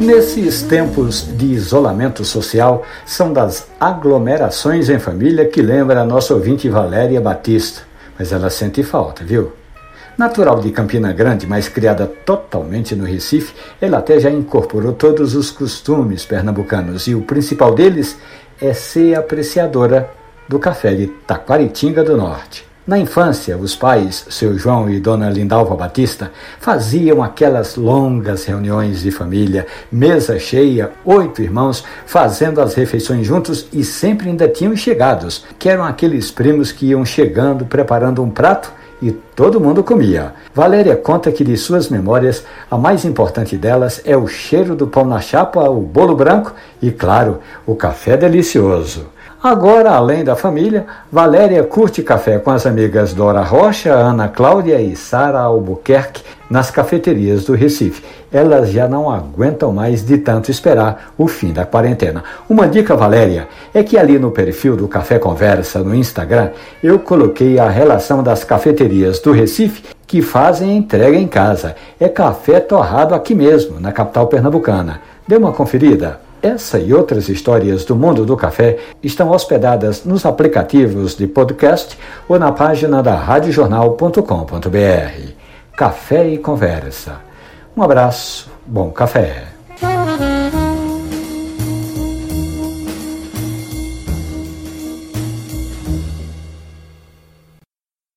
Nesses tempos de isolamento social, são das aglomerações em família que lembra a nossa ouvinte Valéria Batista. Mas ela sente falta, viu? Natural de Campina Grande, mas criada totalmente no Recife, ela até já incorporou todos os costumes pernambucanos e o principal deles é ser apreciadora do café de Taquaritinga do Norte. Na infância, os pais, seu João e dona Lindalva Batista, faziam aquelas longas reuniões de família, mesa cheia, oito irmãos, fazendo as refeições juntos e sempre ainda tinham chegados, que eram aqueles primos que iam chegando, preparando um prato e todo mundo comia. Valéria conta que de suas memórias, a mais importante delas é o cheiro do pão na chapa, o bolo branco e, claro, o café delicioso. Agora, além da família, Valéria curte café com as amigas Dora Rocha, Ana Cláudia e Sara Albuquerque nas cafeterias do Recife. Elas já não aguentam mais de tanto esperar o fim da quarentena. Uma dica, Valéria, é que ali no perfil do Café Conversa no Instagram, eu coloquei a relação das cafeterias do Recife que fazem entrega em casa. É café torrado aqui mesmo, na capital pernambucana. Dê uma conferida. Essa e outras histórias do mundo do café estão hospedadas nos aplicativos de podcast ou na página da radiojornal.com.br. Café e conversa. Um abraço, bom café.